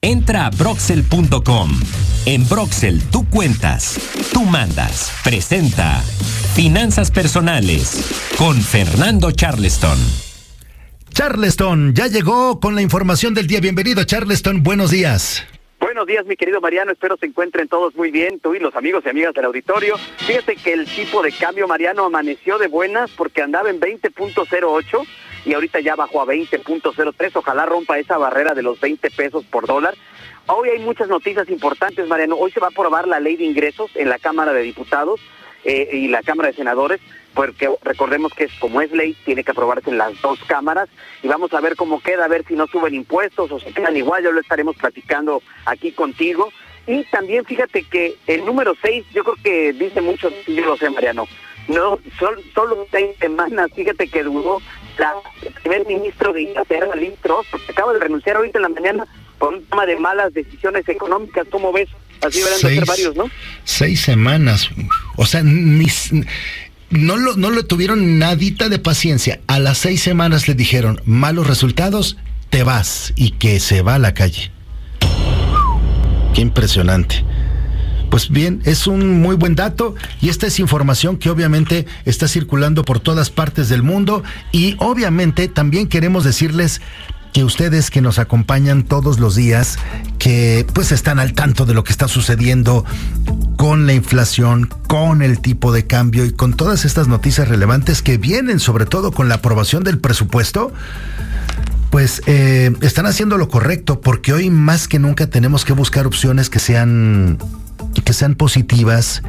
Entra a broxel.com. En Broxel tú cuentas, tú mandas. Presenta Finanzas Personales con Fernando Charleston. Charleston ya llegó con la información del día. Bienvenido Charleston, buenos días. Buenos días, mi querido Mariano. Espero se encuentren todos muy bien, tú y los amigos y amigas del auditorio. Fíjate que el tipo de cambio, Mariano, amaneció de buenas porque andaba en 20.08 y ahorita ya bajó a 20.03. Ojalá rompa esa barrera de los 20 pesos por dólar. Hoy hay muchas noticias importantes, Mariano. Hoy se va a aprobar la ley de ingresos en la Cámara de Diputados eh, y la Cámara de Senadores, porque recordemos que como es ley, tiene que aprobarse en las dos cámaras y vamos a ver cómo queda, a ver si no suben impuestos o se quedan igual, ya lo estaremos platicando aquí contigo. Y también fíjate que el número 6, yo creo que dice mucho, yo lo sé, Mariano, no, solo, solo seis semanas, fíjate que duró la, el primer ministro de Inglaterra, Liz Truss, porque acaba de renunciar ahorita en la mañana por un tema de malas decisiones económicas, ¿cómo ves? Así deberán de ser varios, ¿no? Seis semanas, o sea, ni, no lo, no lo tuvieron nadita de paciencia. A las seis semanas le dijeron, malos resultados, te vas y que se va a la calle. Qué impresionante. Pues bien, es un muy buen dato y esta es información que obviamente está circulando por todas partes del mundo y obviamente también queremos decirles que ustedes que nos acompañan todos los días, que pues están al tanto de lo que está sucediendo con la inflación, con el tipo de cambio y con todas estas noticias relevantes que vienen sobre todo con la aprobación del presupuesto, pues eh, están haciendo lo correcto porque hoy más que nunca tenemos que buscar opciones que sean que sean positivas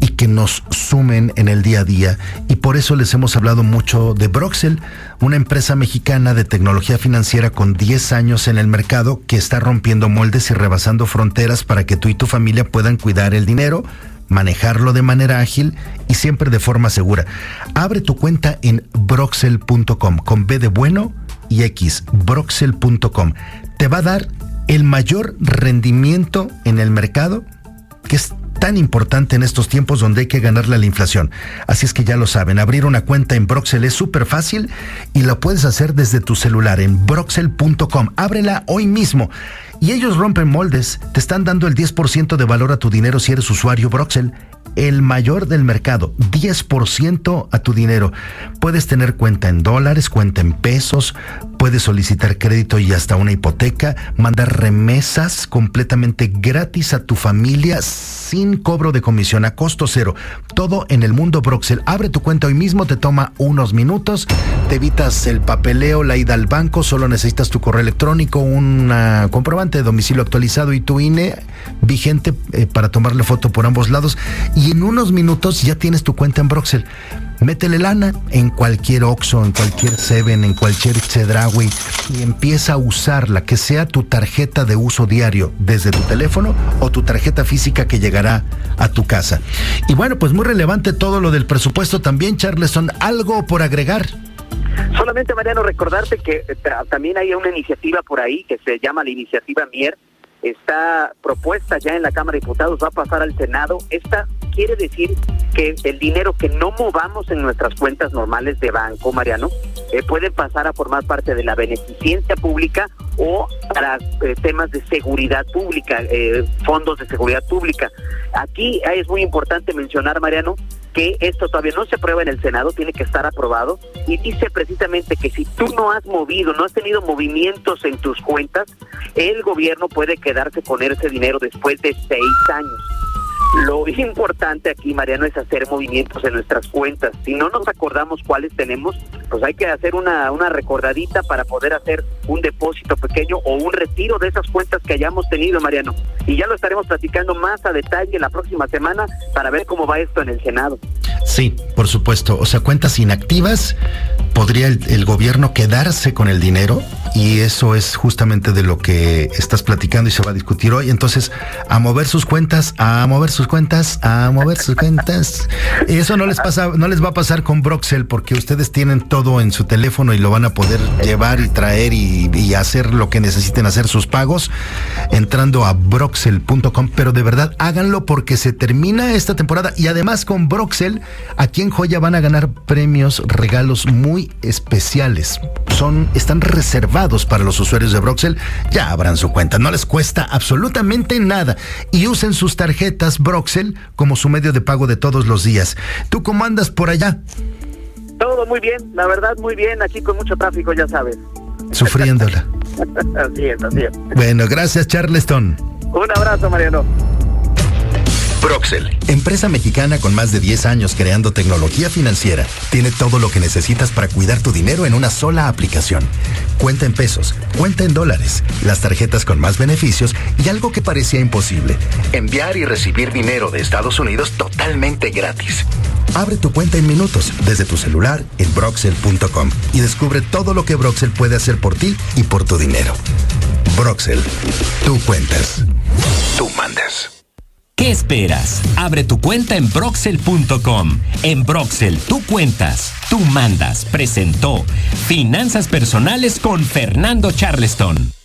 y que nos sumen en el día a día. Y por eso les hemos hablado mucho de Broxel, una empresa mexicana de tecnología financiera con 10 años en el mercado que está rompiendo moldes y rebasando fronteras para que tú y tu familia puedan cuidar el dinero, manejarlo de manera ágil y siempre de forma segura. Abre tu cuenta en broxel.com con B de bueno y X, broxel.com. Te va a dar el mayor rendimiento en el mercado que es tan importante en estos tiempos donde hay que ganarle a la inflación. Así es que ya lo saben, abrir una cuenta en Broxel es súper fácil y lo puedes hacer desde tu celular en broxel.com. Ábrela hoy mismo. Y ellos rompen moldes, te están dando el 10% de valor a tu dinero si eres usuario Broxel el mayor del mercado, 10% a tu dinero. Puedes tener cuenta en dólares, cuenta en pesos, puedes solicitar crédito y hasta una hipoteca, mandar remesas completamente gratis a tu familia sin cobro de comisión, a costo cero. Todo en el mundo Broxel. Abre tu cuenta hoy mismo, te toma unos minutos, te evitas el papeleo, la ida al banco, solo necesitas tu correo electrónico, un comprobante de domicilio actualizado y tu INE vigente eh, para tomarle foto por ambos lados. Y en unos minutos ya tienes tu cuenta en Broxel. Métele lana en cualquier Oxxo, en cualquier Seven, en cualquier Chedraui y empieza a usarla, que sea tu tarjeta de uso diario desde tu teléfono o tu tarjeta física que llegará a tu casa. Y bueno, pues muy relevante todo lo del presupuesto también, Charleston. ¿Algo por agregar? Solamente, Mariano, recordarte que eh, también hay una iniciativa por ahí que se llama la iniciativa Mier, está propuesta ya en la Cámara de Diputados, va a pasar al Senado. Esta quiere decir que el dinero que no movamos en nuestras cuentas normales de banco, Mariano, eh, puede pasar a formar parte de la beneficencia pública o para eh, temas de seguridad pública, eh, fondos de seguridad pública. Aquí es muy importante mencionar, Mariano, que esto todavía no se aprueba en el Senado, tiene que estar aprobado, y dice precisamente que si tú no has movido, no has tenido movimientos en tus cuentas, el gobierno puede quedarse con ese dinero después de seis años. Lo importante aquí, Mariano, es hacer movimientos en nuestras cuentas. Si no nos acordamos cuáles tenemos, pues hay que hacer una, una recordadita para poder hacer un depósito pequeño o un retiro de esas cuentas que hayamos tenido, Mariano. Y ya lo estaremos platicando más a detalle la próxima semana para ver cómo va esto en el Senado. Sí, por supuesto. O sea, cuentas inactivas, podría el, el gobierno quedarse con el dinero y eso es justamente de lo que estás platicando y se va a discutir hoy. Entonces, a mover sus cuentas, a mover sus cuentas, a mover sus cuentas. Eso no les pasa, no les va a pasar con Broxel porque ustedes tienen todo en su teléfono y lo van a poder llevar y traer y, y hacer lo que necesiten hacer sus pagos entrando a broxel.com. Pero de verdad háganlo porque se termina esta temporada y además con Broxel aquí en Joya van a ganar premios, regalos muy especiales. Son, están reservados para los usuarios de Broxel. Ya abran su cuenta, no les cuesta absolutamente nada. Y usen sus tarjetas Broxel como su medio de pago de todos los días. ¿Tú cómo andas por allá? Todo muy bien, la verdad muy bien, aquí con mucho tráfico, ya sabes. Sufriéndola. así es, así es. Bueno, gracias Charleston. Un abrazo, Mariano. Broxel, empresa mexicana con más de 10 años creando tecnología financiera, tiene todo lo que necesitas para cuidar tu dinero en una sola aplicación. Cuenta en pesos, cuenta en dólares, las tarjetas con más beneficios y algo que parecía imposible, enviar y recibir dinero de Estados Unidos totalmente gratis. Abre tu cuenta en minutos desde tu celular en broxel.com y descubre todo lo que Broxel puede hacer por ti y por tu dinero. Broxel, tú cuentas, tú mandas. ¿Qué esperas? Abre tu cuenta en Broxel.com. En Broxel, tú cuentas, tú mandas. Presentó Finanzas Personales con Fernando Charleston.